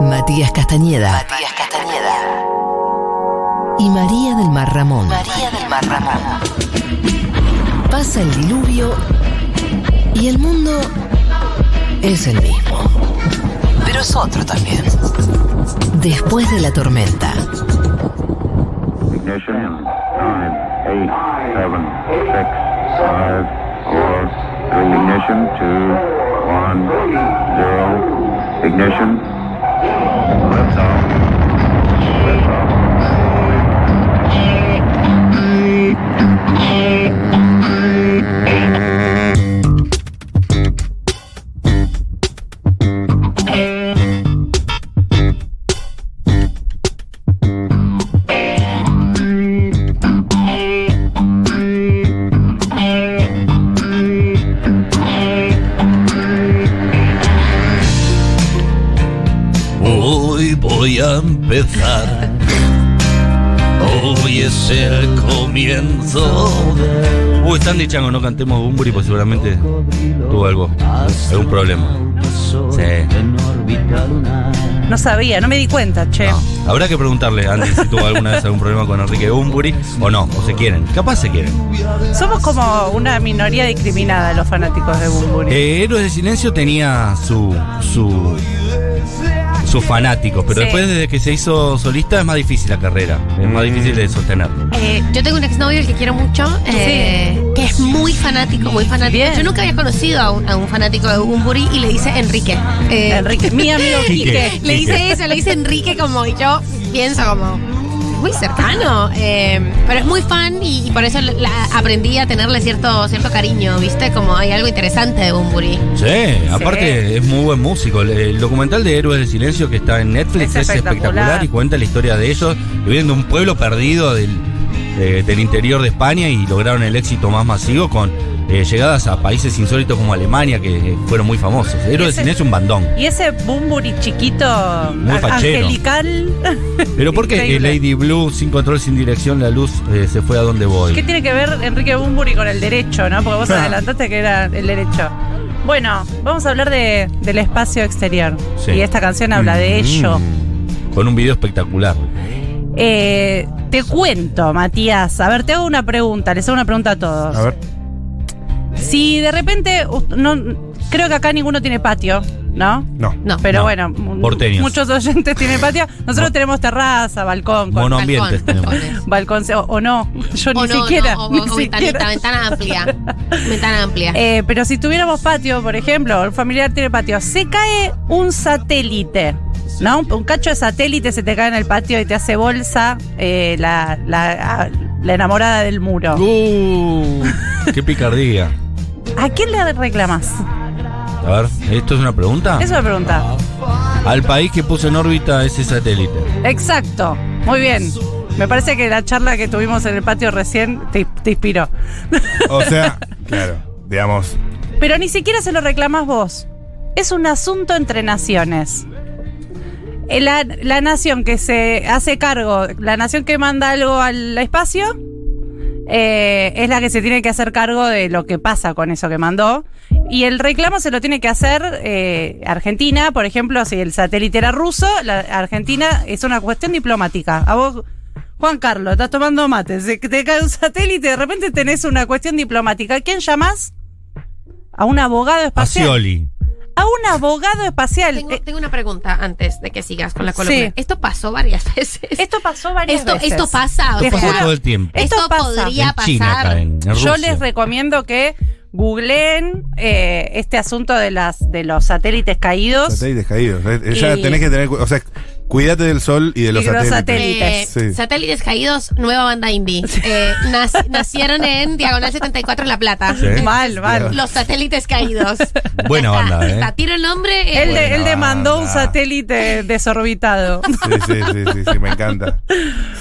Matías Castañeda. Matías Castañeda. Y María del Mar Ramón. María del Mar Ramón. Pasa el diluvio y el mundo es el mismo. Pero es otro también. Después de la tormenta. Ignition in nine, eight, seven, six, five, four, three. Ignition two, one, zero. Ignition. Voy a empezar. Hoy es el comienzo. Uy, están dichando no cantemos Bumburi, pues seguramente tuvo algo, algún problema. Sí. No sabía, no me di cuenta, che. No. Habrá que preguntarle Andy si tuvo alguna vez algún problema con Enrique Bumburi o no, o se quieren. Capaz se quieren. Somos como una minoría discriminada los fanáticos de Bumburi. Eh, Héroes de Silencio tenía su. su sus fanáticos, pero Sí. después desde que se hizo solista es más difícil la carrera, es más difícil de sostener. Eh, yo tengo un exnovio al que quiero mucho, eh, que es muy fanático, muy fanático. Bien. Yo nunca había conocido a un, a un fanático de Bumburi y le dice Enrique. Eh, Enrique, mi amigo Quique. Quique. Le dice eso, le dice Enrique como, y yo pienso como, muy cercano. eh, pero es muy fan y, y por eso la- aprendí a tenerle cierto, cierto cariño, ¿viste? Como hay algo interesante de Bumburi. Sí, aparte es muy buen músico. El, el documental de Héroes del Silencio que está en Netflix Es es, espectacular. espectacular. y cuenta la historia de ellos, que vienen de un pueblo perdido del, de- del interior de España y lograron el éxito más masivo con eh, llegadas a países insólitos como Alemania que eh, fueron muy famosos. Héroes Ese- Silencio un bandón. Y ese Bumburi chiquito, Muy a- fachero. angelical. Pero ¿por qué eh, Increíble. Lady Blue, sin control, sin dirección, la luz eh, se fue a donde voy? ¿Qué tiene que ver Enrique Bumburi con el derecho, no? Porque vos adelantaste que era el derecho. Bueno, vamos a hablar de, del espacio exterior. Sí. Y esta canción habla de Mm. ello. Con un video espectacular. Eh, te cuento, Matías. A ver, te hago una pregunta. Les hago una pregunta a todos. A ver. Si de repente, no, creo que acá ninguno tiene patio, ¿no? No. No. Pero No. bueno, Porteños. muchos oyentes tienen patio. Nosotros tenemos terraza, balcón, con- Monoambientes balcón, tenemos. balcón, o, o no. Yo ni no, siquiera. no, o- ni o ventanita, siquiera. ventana amplia. Ventana amplia. Eh, pero si tuviéramos patio, por ejemplo, un familiar tiene patio, se cae un satélite, ¿no? Un, un cacho de satélite se te cae en el patio y te hace bolsa eh, la, la- la enamorada del muro. Uh, ¡Qué picardía! ¿A quién le reclamas? A ver, ¿esto es una pregunta? Es una pregunta. Al país que puso en órbita ese satélite. Exacto. Muy bien. Me parece que la charla que tuvimos en el patio recién te, te inspiró. O sea, claro, digamos, Pero ni siquiera se lo reclamas vos. Es un asunto entre naciones. Eh, La, la nación que se hace cargo, la nación que manda algo al espacio, eh, es la que se tiene que hacer cargo de lo que pasa con eso que mandó. Y el reclamo se lo tiene que hacer eh, Argentina, por ejemplo, si el satélite era ruso, la Argentina es una cuestión diplomática. A vos, Juan Carlos, estás tomando mate, se te cae un satélite, de repente tenés una cuestión diplomática. ¿A quién llamás? A un abogado espacial. Pacioli. A un abogado espacial. Tengo, Eh, tengo una pregunta antes de que sigas con la columna. Sí. Esto pasó varias veces. esto pasó varias esto, veces. esto pasa, o pasa todo el tiempo. Esto esto pasa. podría en China pasar. en Yo les recomiendo que googleen eh, este asunto de las de los satélites caídos. satélites caídos. Eh, Ya Y- tenés que tener. O sea, cuídate del sol y de los satélites. satélites. Eh, Sí. Satélites caídos, nueva banda indie. Eh, nac- nacieron en Diagonal 74 en La Plata. Sí. Mal, mal. Los satélites caídos. Buena Ya está, banda, ¿eh? está. Tiro el nombre. eh, Él, de- él demandó un satélite desorbitado. Sí, sí, sí, sí, sí, me encanta.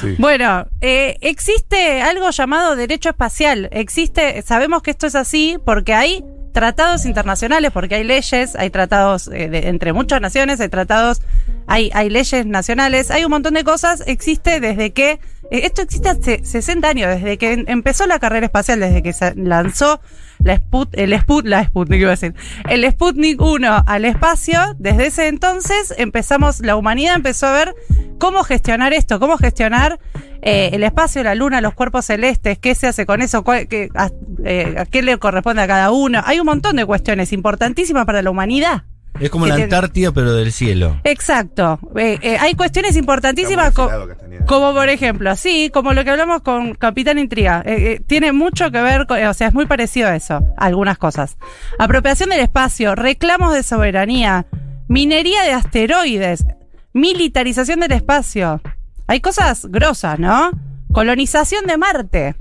Sí. Bueno, eh, existe algo llamado derecho espacial. Existe, sabemos que esto es así porque hay tratados internacionales, porque hay leyes, hay tratados eh, de- entre muchas naciones, hay tratados, hay, hay leyes nacionales, hay un montón de cosas. Existe desde que eh, esto existe hace 60 años, desde que em- empezó la carrera espacial, desde que se lanzó la Sput, el Sput, la Sputnik iba a decir, el Sputnik 1 al espacio, desde ese entonces empezamos, la humanidad empezó a ver cómo gestionar esto, cómo gestionar eh, el espacio, la luna, los cuerpos celestes, qué se hace con eso, cuál- qué- eh, a qué le corresponde a cada uno. Hay un montón de cuestiones importantísimas para la humanidad. Es como la tiene- Antártida, pero del cielo. Exacto. Eh, eh, hay cuestiones importantísimas. Co- como por ejemplo, sí, como lo que hablamos con Capitán Intriga. Eh, eh, tiene mucho que ver, con- o sea, es muy parecido a eso, algunas cosas. Apropiación del espacio, reclamos de soberanía, minería de asteroides, militarización del espacio. Hay cosas grosas, ¿no? Colonización de Marte.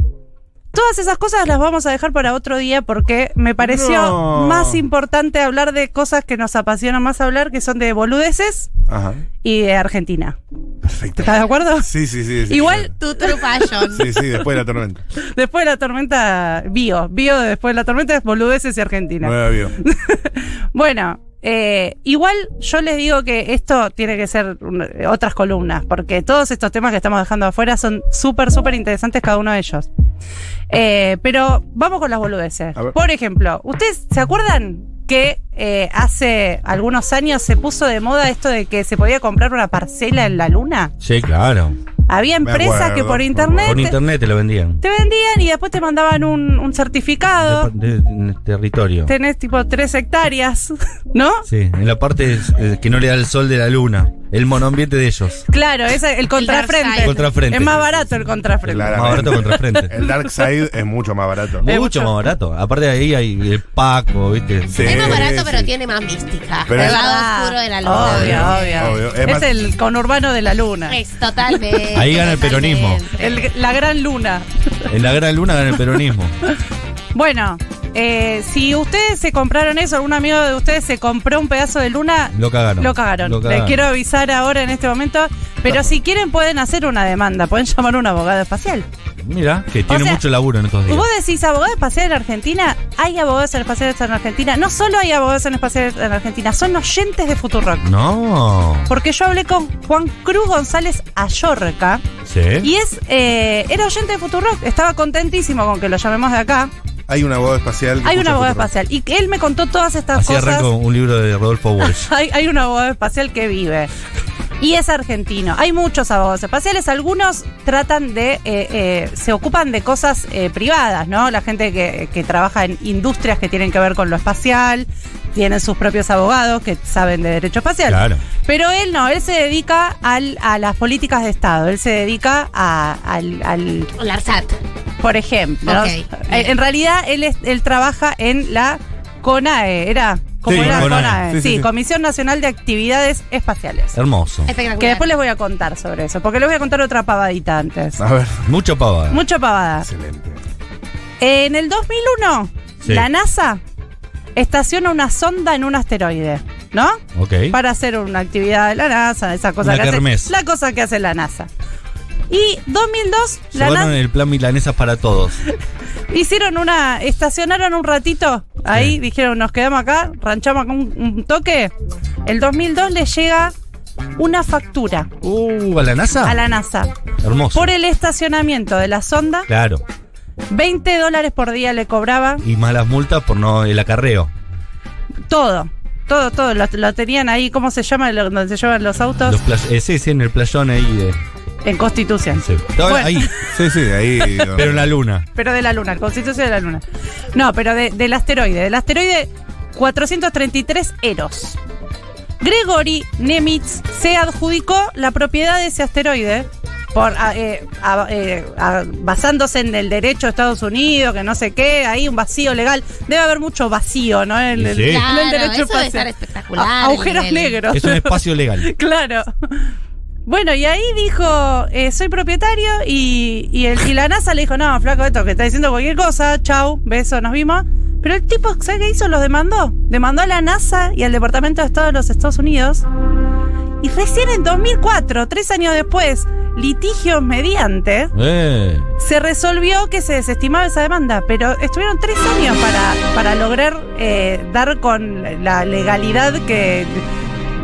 Todas esas cosas las vamos a dejar para otro día porque me pareció No. más importante hablar de cosas que nos apasionan más hablar, que son de boludeces Ajá. y de Argentina. Perfecto. ¿Estás de acuerdo? Sí, sí, sí. sí. Igual Tu true passion. Sí, sí, después de la tormenta. Después de la tormenta, bio. Bio de después de la tormenta es boludeces y Argentina. Bueno, eh, igual yo les digo que esto tiene que ser otras columnas, porque todos estos temas que estamos dejando afuera son súper, súper interesantes cada uno de ellos. Eh, pero vamos con las boludeces. Por ejemplo, ¿ustedes se acuerdan que eh, hace algunos años se puso de moda esto de que se podía comprar una parcela en la luna? Sí, claro. Había empresas acuerdo, que por internet... Por internet te lo vendían. Te vendían y después te mandaban un, un certificado. De, de- de territorio. Tenés tipo tres hectáreas, ¿no? Sí, en la parte eh, que no le da el sol de la luna. El monoambiente de ellos. Claro, es el contrafrente. Contrafrente. Es más barato el contrafrente. Claro. Más barato contrafrente. El Dark Side es mucho más barato. Es Mucho mucho- más barato. Aparte de ahí hay el Paco, ¿viste? Sí. Es más barato, pero tiene más mística. Pero el es- lado oscuro de la luna. Obvio, obvio. Obvio. Es Es, más- el conurbano de la luna. Es totalmente. Ahí gana el peronismo. totalmente. El- la gran luna. En la gran luna gana el peronismo. Bueno, eh, si ustedes se compraron eso, algún amigo de ustedes se compró un pedazo de luna, Lo cagaron. lo cagaron. Lo Les quiero avisar ahora en este momento. Pero si quieren pueden hacer una demanda, pueden llamar a un abogado espacial. Mira, que tiene sea, mucho laburo en estos días. Vos decís abogado espacial en Argentina, hay abogados espaciales en Argentina. No solo hay abogados en espaciales en Argentina, son oyentes de Futurock. No. Porque yo hablé con Juan Cruz González Ayorca Sí. y es eh, era oyente de Futurock. Estaba contentísimo con que lo llamemos de acá. Hay un abogado espacial. Hay un abogado espacial y que él me contó todas estas Así cosas. arranco un libro de Rodolfo Walsh. Hay, hay un abogado espacial que vive. Y es argentino. Hay muchos abogados espaciales. Algunos tratan de. eh, eh, se ocupan de cosas eh, privadas, ¿no? La gente que, que trabaja en industrias que tienen que ver con lo espacial. Tienen sus propios abogados que saben de derecho espacial. Claro. Pero él no, él se dedica al- a las políticas de Estado. Él se dedica a- al, al- ARSAT. por ejemplo. ¿no? Ok, Eh. En realidad, él, es- él trabaja en la CONAE, ¿era? ¿Cómo Sí, era CONAE. CONAE? Sí, Sí, sí, sí. Comisión Nacional de Actividades Espaciales. Hermoso. Espectacular. Que después les voy a contar sobre eso, porque les voy a contar otra pavadita antes. A ver. Mucho pavada. Mucha pavada. Excelente. En el 2001, Sí. la NASA estaciona una sonda en un asteroide, ¿no? Ok. Para hacer una actividad de la NASA, esa cosa que hace. La cosa que hace la NASA. Y 2002, la Llevaron NASA el plan milanesas para todos. hicieron una. Estacionaron un ratito ahí, Sí. dijeron, nos quedamos acá, ranchamos acá un, un toque. El 2002 le llega una factura Uh, ¿a la NASA? a la NASA Hermoso. por el estacionamiento de la sonda. Claro. 20 dólares por día le cobraba Y malas multas por no el acarreo. todo. Todo, todo. Lo, lo tenían ahí, ¿cómo se llama? Lo- Donde se llevan los autos. Los play- eh, sí, sí, en el playón ahí de. En Constitución. sí. Estaba Bueno. Ahí, Sí, sí, ahí. pero en la luna. Pero de la Luna, Constitución de la Luna. No, pero de- del asteroide. Del asteroide 433 Eros. Gregory Nemitz se adjudicó la propiedad de ese asteroide por a- eh, a- eh, a- basándose en el derecho de Estados Unidos, que no sé qué, ahí un vacío legal. Debe haber mucho vacío, ¿no? En, Y el- sí. en el Claro, derecho eso debe espacial. estar espectacular, A- agujeros el negros. Es un espacio legal. Claro. Bueno, y ahí dijo, eh, soy propietario y, y, el, y la NASA le dijo, no, flaco, esto que está diciendo cualquier cosa, chau, beso, nos vimos. Pero el tipo, ¿sabe qué hizo? Los demandó. Demandó a la NASA y al Departamento de Estado de los Estados Unidos. Y recién en 2004, tres años después, litigios mediante, Eh. se resolvió que se desestimaba esa demanda, pero estuvieron tres años para, para lograr eh, dar con la legalidad que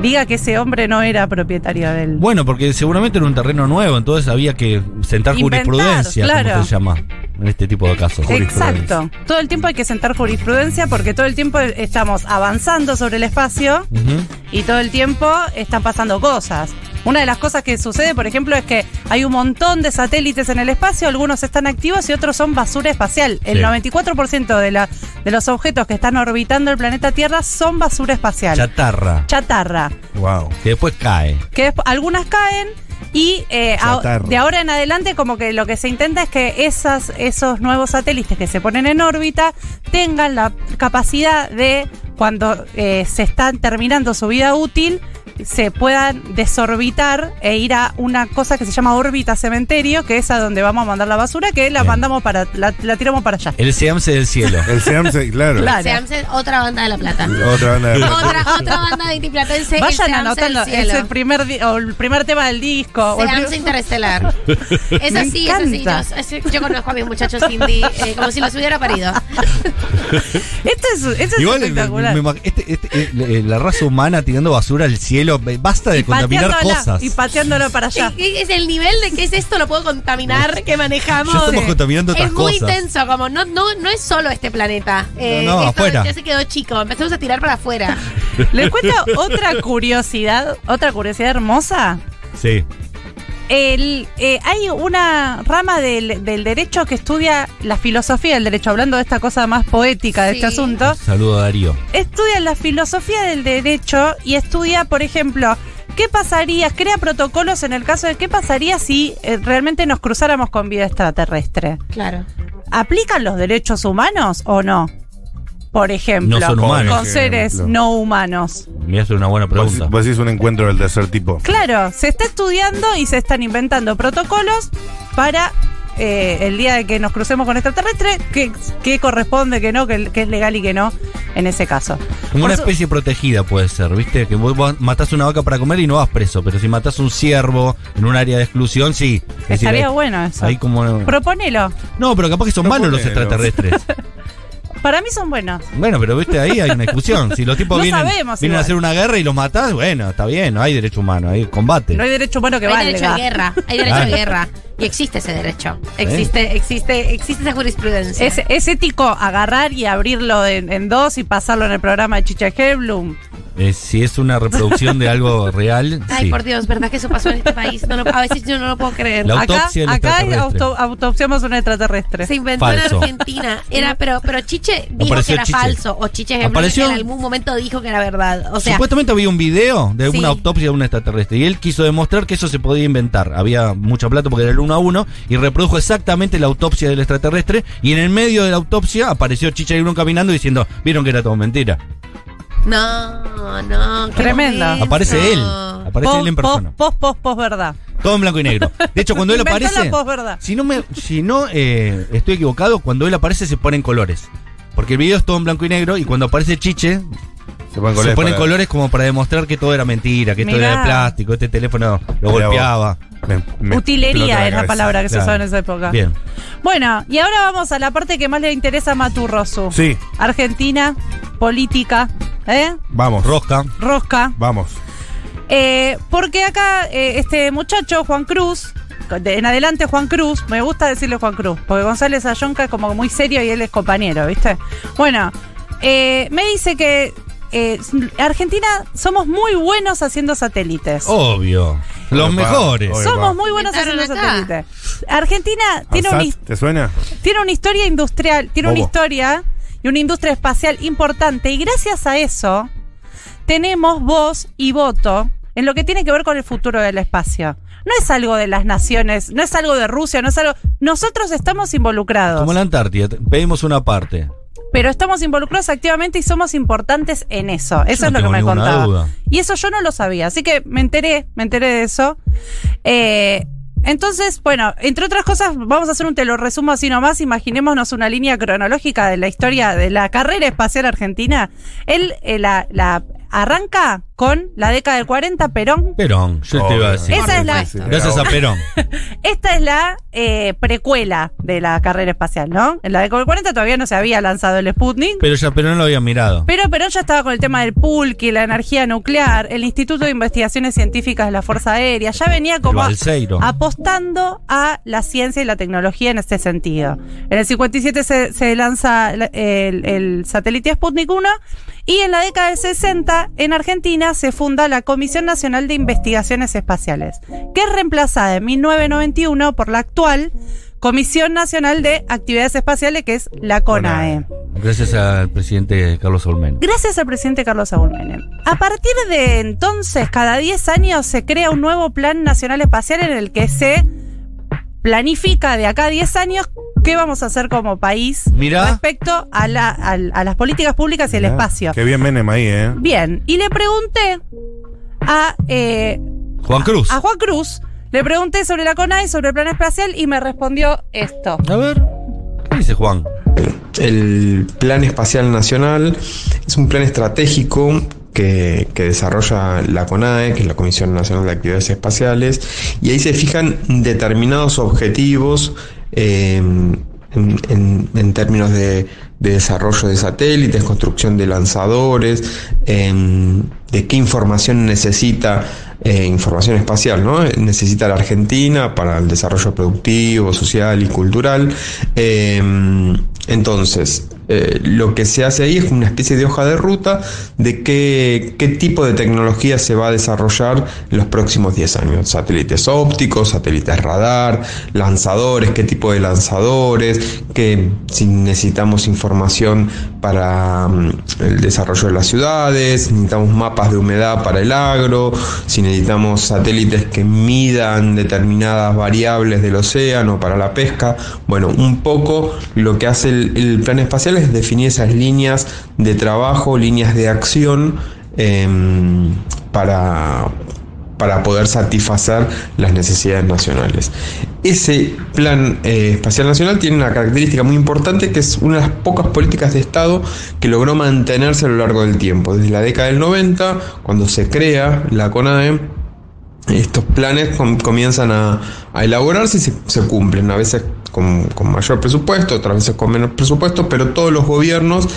diga que ese hombre no era propietario del. Bueno, porque seguramente era un terreno nuevo, entonces había que sentar Inventar, jurisprudencia, claro. como se llama en este tipo de casos. Exacto. Todo el tiempo hay que sentar jurisprudencia porque todo el tiempo estamos avanzando sobre el espacio Ujú. Y todo el tiempo están pasando cosas. Una de las cosas que sucede, por ejemplo, es que hay un montón de satélites en el espacio, algunos están activos y otros son basura espacial. El Sí. 94% de, la, de los objetos que están orbitando el planeta Tierra son basura espacial. Chatarra, Chatarra. Wow. que después cae. Que algunas caen y eh, a- de ahora en adelante como que lo que se intenta es que esas, esos nuevos satélites que se ponen en órbita tengan la capacidad de, cuando eh, se están terminando su vida útil, se puedan desorbitar e ir a una cosa que se llama órbita cementerio, que es a donde vamos a mandar la basura, que la Bien. mandamos para, la, la tiramos para allá. El seamse del cielo. El Seamse, claro. Claro. Seamse, otra banda de La Plata. Otra banda de otra, otra banda de Intiplatense. el Vayan anotando, es el primer, o el primer tema del disco. o el Seamse prim- Interestelar. Es así, es así. Yo, conozco a mis muchachos indie eh, como si los hubiera parido. Esto es, esto es Igual me- espectacular. me este- este- eh, la raza humana tirando basura al cielo, eh, basta de Y contaminar pateándola, cosas. Y pateándolo para allá. Es, es el nivel de que es esto, lo puedo contaminar, que manejamos. Ya estamos contaminando otras es muy cosas. intenso, como no, no, no es solo este planeta. Eh, No, no, esto afuera. ya se quedó chico. Empezamos a tirar para afuera. Les cuento otra curiosidad, otra curiosidad hermosa. Sí. El, eh, hay una rama del, del derecho que estudia la filosofía del derecho, hablando de esta cosa más poética de Sí. este asunto. Saludo a Darío. Estudia la filosofía del derecho y estudia, por ejemplo, qué pasaría, crea protocolos en el caso de qué pasaría si eh, realmente nos cruzáramos con vida extraterrestre. Claro. ¿Aplican los derechos humanos o no? Por ejemplo, No son humanos. con seres Ejemplo. no humanos. Me hace una buena Vos, pregunta. vos decís un encuentro del tercer tipo. Claro, se está estudiando y se están inventando protocolos para eh, el día de que nos crucemos con extraterrestre, que, que corresponde, que no, que, que es legal y que no en ese caso. Como una especie protegida puede ser, ¿viste? Que vos, vos matás una vaca para comer y no vas preso, pero si matás un ciervo en un área de exclusión, sí. Es decir, Estaría ahí- bueno eso. Ahí como... Proponelo. No, pero capaz que son malos los extraterrestres. Para mí son buenos. Bueno, pero viste, ahí hay una exclusión. Si los tipos No vienen, sabemos vienen a hacer una guerra y los matás, bueno, está bien, no hay derecho humano, hay combate. No hay derecho humano que hay derecho de guerra. Hay derecho Claro. de guerra. Y existe ese derecho. Existe, existe, existe esa jurisprudencia. Es, es ético agarrar y abrirlo en, en dos y pasarlo en el programa de Chicha Heblum. Eh, si es una reproducción de algo real, Ay, sí. por Dios, ¿verdad que eso pasó en este país? No lo- a veces yo no lo puedo creer. La Acá, autopsia del acá extraterrestre. auto- autopsiamos un extraterrestre. Se inventó Falso. en Argentina. Era, pero, pero Chiche dijo Apareció que era Chiche. falso. O Chiche Apareció- en algún momento dijo que era verdad. O sea, Supuestamente había un video de una Sí. autopsia de un extraterrestre y él quiso demostrar que eso se podía inventar. Había mucha plata porque era el uno a uno y reprodujo exactamente la autopsia del extraterrestre y en el medio de la autopsia apareció Chicha Bruno caminando diciendo, vieron que era todo mentira. No, no. momento. Aparece él, aparece él en persona. post, post, post, verdad. Todo en blanco y negro. De hecho, cuando él aparece, la si no me, si no eh, estoy equivocado, cuando él aparece se pone en colores. Porque el video es todo en blanco y negro y cuando aparece Chiche Se ponen colores como para demostrar que todo era mentira, que todo era de plástico, este teléfono lo Mirá vos. Me- Utilería es la palabra que se Claro. usaba en esa época. Bien. Bueno, y ahora vamos a la parte que más le interesa a Maturrosu. Sí, Argentina, política, ¿eh? vamos. Rosca. Rosca. Vamos. Eh, porque acá eh, este muchacho, Juan Cruz, de- en adelante Juan Cruz, me gusta decirle Juan Cruz, porque González Ayonca es como muy serio y él es compañero, ¿viste? Bueno, eh, me dice que eh, Argentina somos muy buenos haciendo satélites. Obvio. Los mejores. Somos muy buenos haciendo acá. satélites. Argentina tiene una, ¿Asat? his- ¿Te suena? tiene una historia industrial, tiene una historia y una industria espacial importante y gracias a eso tenemos voz y voto en lo que tiene que ver con el futuro del espacio. No es algo de las naciones, no es algo de Rusia, no es algo... Nosotros estamos involucrados, Como la Antártida, pedimos una parte. Pero estamos involucrados activamente y somos importantes en eso. Eso es lo que me contaba. duda. Y eso yo no lo sabía, así que me enteré, me enteré de eso. Eh, entonces, bueno, entre otras cosas, vamos a hacer un te lo resumo así nomás. Imaginémonos una línea cronológica de la historia de la carrera espacial argentina. Él eh, la, la arranca con la década del 40, Perón. Perón, yo te iba a decir. Esa es la- Gracias a Perón. Esta es la eh, precuela de la carrera espacial, ¿no? En la década del 40 todavía no se había lanzado el Sputnik. Pero ya Perón lo había mirado. Pero Perón ya estaba con el tema del pulque, la energía nuclear, el Instituto de Investigaciones Científicas de la Fuerza Aérea, ya venía como apostando a la ciencia y la tecnología en este sentido. En el 57 se, se lanza la- el, el satélite Sputnik 1 y en la década del 60 en Argentina se funda la Comisión Nacional de Investigaciones Espaciales, que es reemplazada en 1991 por la actual Comisión Nacional de Actividades Espaciales, que es la CONAE. Gracias al presidente Carlos Olmedo. Gracias al presidente Carlos Saúl Menem. A partir de entonces, cada 10 años se crea un nuevo Plan Nacional Espacial en el que se planifica de acá a 10 años qué vamos a hacer como país Mirá. respecto a, la- al- a las políticas públicas y el espacio. Qué bien Menem ahí, ¿eh? Bien, y le pregunté a, eh, Juan Cruz. a Juan Cruz, le pregunté sobre la CONAE, sobre el plan espacial y me respondió esto. A ver, ¿qué dice Juan? El Plan Espacial Nacional es un plan estratégico que, que desarrolla la CONAE, que es la Comisión Nacional de Actividades Espaciales, y ahí se fijan determinados objetivos eh, en, términos de, de desarrollo de satélites, construcción de lanzadores, em, de qué información necesita, eh, información espacial, ¿no? Necesita la Argentina para el desarrollo productivo, social y cultural. Em, entonces, eh, lo que se hace ahí es una especie de hoja de ruta de qué, qué tipo de tecnología se va a desarrollar en los próximos 10 años. Satélites ópticos, satélites radar, lanzadores, qué tipo de lanzadores, que si necesitamos información para mm, el desarrollo de las ciudades, necesitamos mapas de humedad para el agro, si necesitamos satélites que midan determinadas variables del océano para la pesca. Bueno, un poco lo que hace el, el plan espacial es definir esas líneas de trabajo, líneas de acción em, para, para poder satisfacer las necesidades nacionales. Ese plan eh, espacial nacional tiene una característica muy importante que es una de las pocas políticas de Estado que logró mantenerse a lo largo del tiempo. Desde la década del 90, cuando se crea la CONAE, estos planes com- comienzan a, a elaborarse y se, se cumplen, a veces con, con mayor presupuesto, otras veces con menos presupuesto, pero todos los gobiernos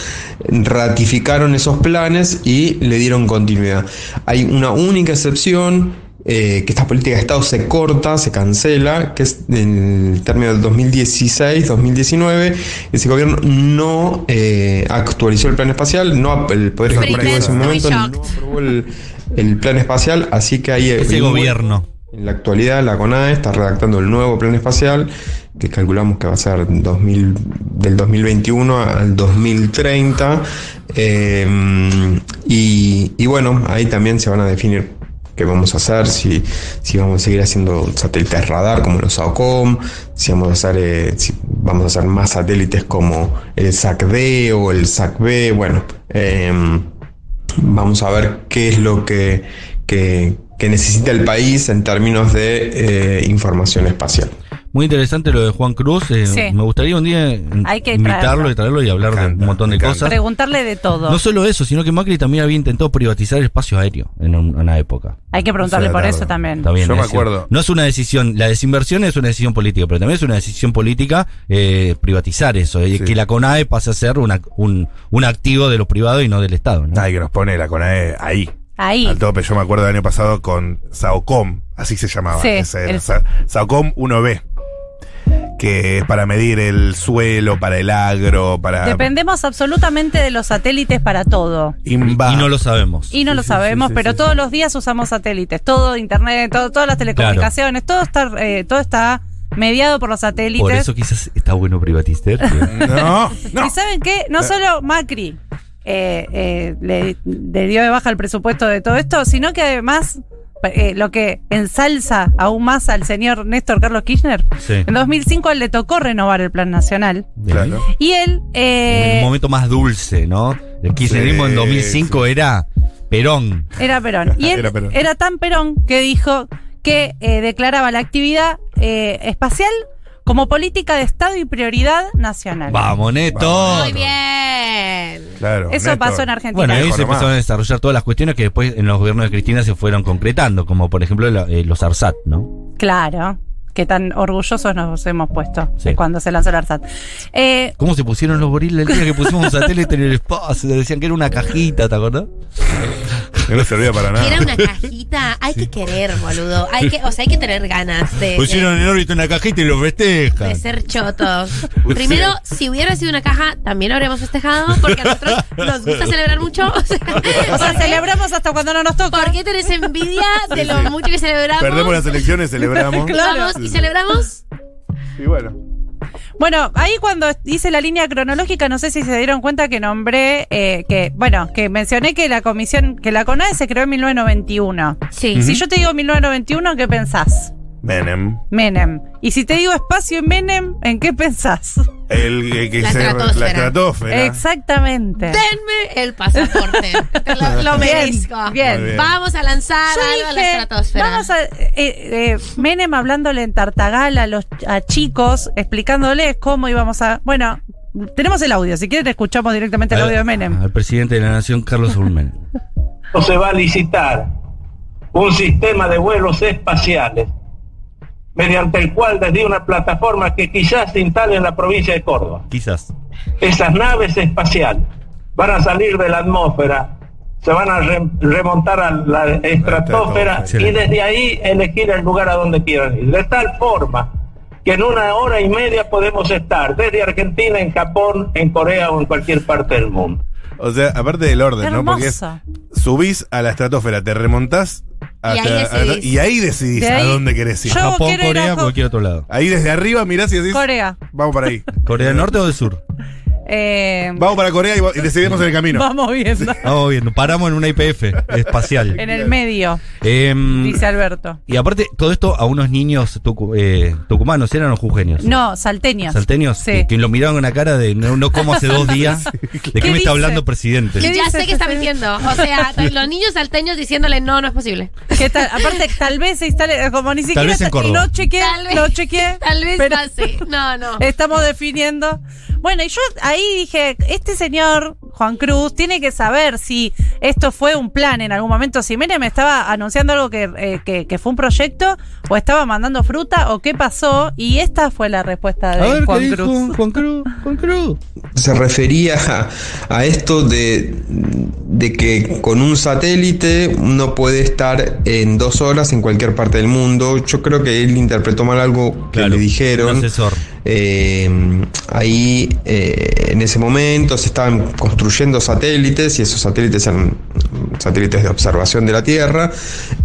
ratificaron esos planes y le dieron continuidad. Hay una única excepción, eh, que esta política de Estado se corta, se cancela, que es en el término del 2016-2019, ese gobierno no eh, actualizó el plan espacial, no el Poder Ejecutivo de ese momento no aprobó el, el plan espacial, así que ahí Ese el- gobierno. en la actualidad, la CONAE está redactando el nuevo plan espacial, que calculamos que va a ser 2000, del 2021 al 2030. eh, y, y bueno, ahí también se van a definir qué vamos a hacer, si, si vamos a seguir haciendo satélites radar como los SAOCOM, si vamos a hacer, eh, si vamos a hacer más satélites como el SAC-D o el SAC-B, bueno. em, vamos a ver qué es lo que, que- necesita el país en términos de eh, información espacial. Muy interesante lo de Juan Cruz. eh, Sí. Me gustaría un día Hay que invitarlo traerlo. y traerlo y hablar de un montón de cosas. Preguntarle de todo. No solo eso, sino que Macri también había intentado privatizar el espacio aéreo en un- una época. Hay que preguntarle por eso también. Bien, Yo me acuerdo. No es una decisión, la desinversión es una decisión política, pero también es una decisión política eh, privatizar eso, eh, Sí. que la CONAE pase a ser una- un, un activo de los privados y no del Estado. ¿no? Ay, que nos pone la CONAE ahí. Ahí. Al tope. Yo me acuerdo del año pasado con SAOCOM, así se llamaba. Sí, ese era. el- Sa- SAOCOM 1B. Que es para medir el suelo, para el agro, para. Dependemos absolutamente de los satélites para todo. Y no lo sabemos. Y no Sí, lo sí, sabemos, sí, sí, pero sí, todos sí. los días usamos satélites, todo internet, todo- todas las telecomunicaciones, todo está eh, todo está mediado por los satélites. Por eso quizás está bueno privatizar. No, no. ¿Y saben qué? No solo Macri eh, eh, le, le dio de baja el presupuesto de todo esto, sino que además eh, lo que ensalza aún más al señor Néstor Carlos Kirchner, Sí. en 2005 él le tocó renovar el plan nacional Claro. y él... eh, en el momento más dulce, ¿no? El kirchnerismo Sí, en 2005 era Perón. Era Perón. Y él Era era, Perón. tan Perón que dijo que eh, declaraba la actividad eh, espacial como política de Estado y prioridad nacional. Vamos, Neto. Muy bien. Claro. Eso Néstor. pasó en Argentina. Bueno, ahí se empezaron a desarrollar todas las cuestiones que después en los gobiernos de Cristina se fueron concretando, como por ejemplo la- eh, los ARSAT, ¿no? Claro. Que tan orgullosos nos hemos puesto Sí. de cuando se lanzó el ARSAT. Eh, ¿Cómo se pusieron los gorilas el día que pusimos un satélite en el espacio? Decían que era una cajita, ¿te acordás? No servía para nada. Era una cajita. Hay que querer, boludo. Hay que, o sea, hay que tener ganas de, de, Pusieron en órbita una cajita y lo festejan. de ser chotos. Primero, si hubiera sido una caja, también lo habríamos festejado, porque a nosotros nos gusta celebrar mucho. O sea, o sea, celebramos hasta cuando no nos toca. ¿Por qué tenés envidia de lo mucho que celebramos? Perdemos las elecciones, celebramos. Claro. Vamos y celebramos. Y bueno. Bueno, ahí cuando hice la línea cronológica, no sé si se dieron cuenta que nombré, eh, que, bueno, que mencioné que la comisión, que la CONADE se creó en 1991. Sí. Si yo te digo 1991, ¿qué pensás? Menem. Menem. Y si te digo espacio en Menem, ¿en qué pensás? El, el que La se- estratosfera. La estratosfera. Exactamente. Denme el pasaporte. lo, lo Bien, merezco. bien. Vamos a lanzar Yo algo a la estratosfera. vamos a. eh, eh, Menem hablándole en Tartagal a los a chicos, explicándoles cómo íbamos a. Bueno, tenemos el audio. Si quieren, escuchamos directamente el audio de Menem. Al presidente de la nación, Carlos Ulmen. se va a licitar un sistema de vuelos espaciales mediante el cual desde una plataforma que quizás se instale en la provincia de Córdoba. Quizás. Esas naves espaciales van a salir de la atmósfera, se van a re- remontar a la estratosfera y desde ahí elegir el lugar a donde quieran ir. De tal forma que en una hora y media podemos estar desde Argentina, en Japón, en Corea o en cualquier parte del mundo. O sea, aparte del orden, ¿no? Porque es, subís a la estratosfera, te remontás Y ahí hasta- decidís. y ahí decidís De a dónde querés ir. Yo Japón, quiero ir a Corea, cualquier otro lado. Ahí desde arriba mirás y decís, Corea. vamos para ahí. ¿Corea del Norte o del Sur? Eh, Vamos para Corea y, decidimos en el camino. vamos viendo. Vamos viendo, paramos en una IPF espacial. En el medio, Em, dice Alberto. y aparte, todo esto a unos niños tucu- eh, tucumanos, ¿eran los jujeños? No, salteños. Salteños, Sí. que, que lo miraban con una cara de no, no como hace dos días. ¿De qué, ¿Qué me está hablando presidente? ¿Qué Ya sé que está mintiendo. O sea, los niños salteños diciéndole no, no es posible. ¿Qué tal? Aparte, tal vez se instale, como ni siquiera. vez en Córdoba. No chequeé, Tal vez- no chequeé. Tal vez pero pase. No, no. Estamos definiendo. Bueno, y yo ahí dije, este señor, Juan Cruz, tiene que saber si esto fue un plan en algún momento, si Menem estaba anunciando algo que, eh, que, que fue un proyecto, o estaba mandando fruta, o qué pasó, y esta fue la respuesta A de ver, Juan ¿qué dijo Cruz. Juan Cruz? Juan Cruz. se refería a, a esto de, de que con un satélite uno puede estar en dos horas en cualquier parte del mundo. Yo creo que él interpretó mal algo que Claro, le un dijeron. asesor. Eh, ahí eh, en ese momento se estaban construyendo satélites y esos satélites eran satélites de observación de la Tierra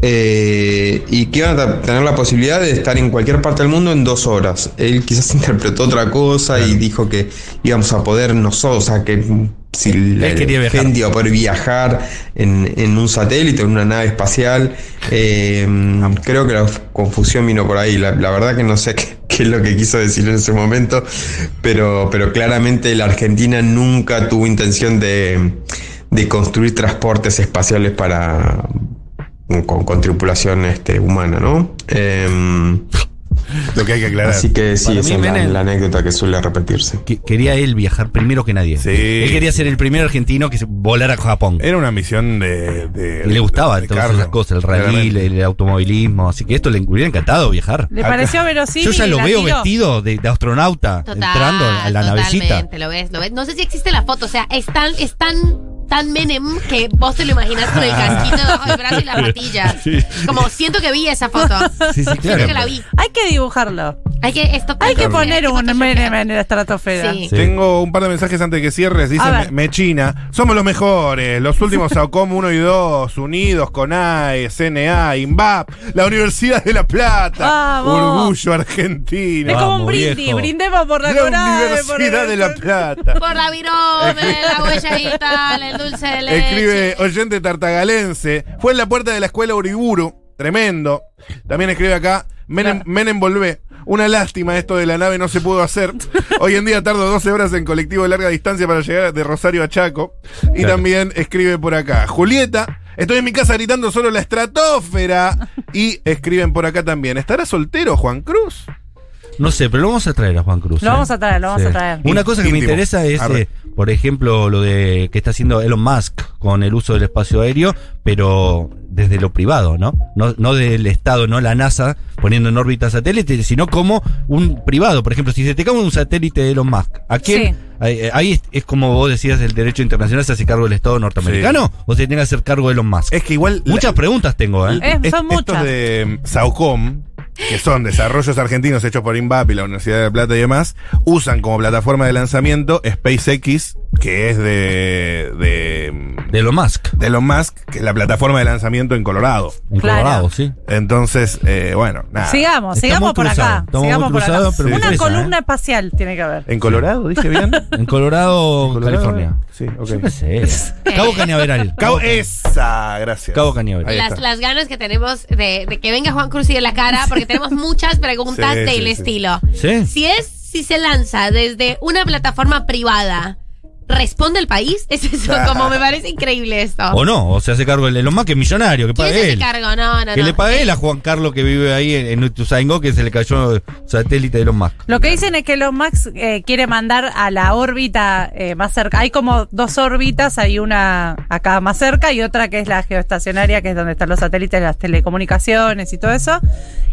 eh, y que iban a tener la posibilidad de estar en cualquier parte del mundo en dos horas. Él quizás interpretó otra cosa y dijo que íbamos a poder nosotros, o sea, que si iba a poder viajar en, en un satélite, en una nave espacial. Eh, creo que la confusión vino por ahí. La, la verdad que no sé qué, qué es lo que quiso decir en ese momento, pero, pero claramente la Argentina nunca tuvo intención de, de construir transportes espaciales para con, con tripulación este, humana, ¿no? Eh, Lo que hay que aclarar. así que sí, esa es la, anécdota que suele repetirse. Que- quería él viajar primero que nadie. Sí. Él quería ser el primer argentino que se volara a Japón. Era una misión de. de- Y le gustaba de todas Carlos, esas cosas, el rally, el automovilismo. Así que esto le hubiera encantado viajar. ¿Le pareció verosímil? Yo ya lo veo tiró? vestido de, de astronauta Total, entrando a la navecita. lo ves, lo ves. No sé si existe la foto, o sea, es tan, es tan, tan Menem que vos te lo imaginás con el casquito debajo del brazo y las patillas. Como siento que vi esa foto. Sí, sí, Siento que la vi. Hay que dibujarlo. Hay que, esto Hay que hay poner un. Menem en la estratosfera. Sí. Sí. Tengo un par de mensajes antes de que cierres. Dice Mechina. Somos los mejores. Los últimos SAOCOM 1 y 2. Unidos, CONAE, CNA, INVAP. La Universidad de La Plata. Vamos. Orgullo argentino. Es como un brindis, viejo. brindemos por la La por Universidad el- de La Plata. Por la virome, la huella digital, el dulce de leche. Escribe oyente tartagalense. Fue en la puerta de la escuela Uriburu. Tremendo. También escribe acá. Menem, Menem volvé. Una lástima esto de la nave no se pudo hacer. Hoy en día tardo 12 horas en colectivo de larga distancia para llegar de Rosario a Chaco. Y Claro. también escribe por acá. Julieta, estoy en mi casa gritando solo la estratosfera. Y escriben por acá también. ¿Estará soltero Juan Cruz? No sé, pero lo vamos a traer a Juan Cruz. Lo ¿eh? vamos a traer, lo vamos a traer. Una cosa que me interesa es, eh, por ejemplo, lo de que está haciendo Elon Musk con el uso del espacio aéreo, pero desde lo privado, ¿no? No, no del Estado, no la NASA poniendo en órbita satélites, sino como un privado. Por ejemplo, si se te cae un satélite de Elon Musk, ¿a quién? Sí. Ahí, ahí es, es como vos decías, el derecho internacional se hace cargo del Estado norteamericano o se tiene que hacer cargo de Elon Musk. Es que igual. la- Muchas preguntas tengo, ¿eh? Son estos muchas. de mm, Saucom, que son desarrollos argentinos hechos por INVAP y la Universidad de La Plata y demás, usan como plataforma de lanzamiento SpaceX, que es de. de. De Elon Musk. de Elon Musk, que es la plataforma de lanzamiento en Colorado. En Claro. Colorado, sí. Entonces, eh, bueno, nada. Sigamos, Está sigamos por cruzado, acá. estamos Sigamos por acá. pero Una interesa, columna ¿eh? espacial tiene que haber. ¿En Colorado? ¿Dije bien? En Colorado, ¿Colorado? California. Sí, ok. Yo qué sé. Cabo Cañaveral. Cabo, esa, gracias. Cabo Cañaveral. Las ganas que tenemos de, de que venga Juan Cruz y de la cara, porque tenemos muchas preguntas Sí, del sí, estilo. ¿Sí? Si es, si se lanza desde una plataforma privada, ¿responde el país? Es eso, como me parece increíble esto. O no, o se hace cargo el Elon Musk, que es millonario, que ¿Quién se pague él. cargo? No, no, Que no. le pague él a Juan Carlos que vive ahí en, Ituzaingó, que se le cayó el satélite de Elon Musk. Lo que dicen es que Elon Musk eh, quiere mandar a la órbita eh, más cerca. Hay como dos órbitas, hay una acá más cerca y otra que es la geoestacionaria, que es donde están los satélites, las telecomunicaciones y todo eso.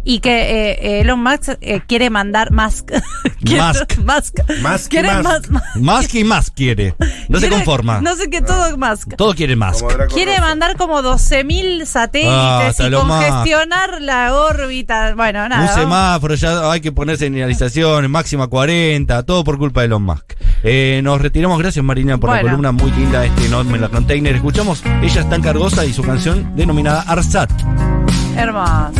Y que eh, Elon Musk eh, quiere mandar Musk. Musk. Musk. Musk Musk. más- Musk y más quiere. No se conforma. No sé qué todo Musk. Todo quiere Draco Quiere Rosa. mandar como 12.000 satélites Ah, y más. congestionar la órbita. Bueno, nada. Un semáforo, ya hay que poner señalización, máxima 40, todo por culpa de Elon Musk. Eh, nos retiramos, gracias Marina por la columna muy linda, este enorme la container. Escuchamos Ella es tan cargosa y su canción denominada Arsat. Hermoso.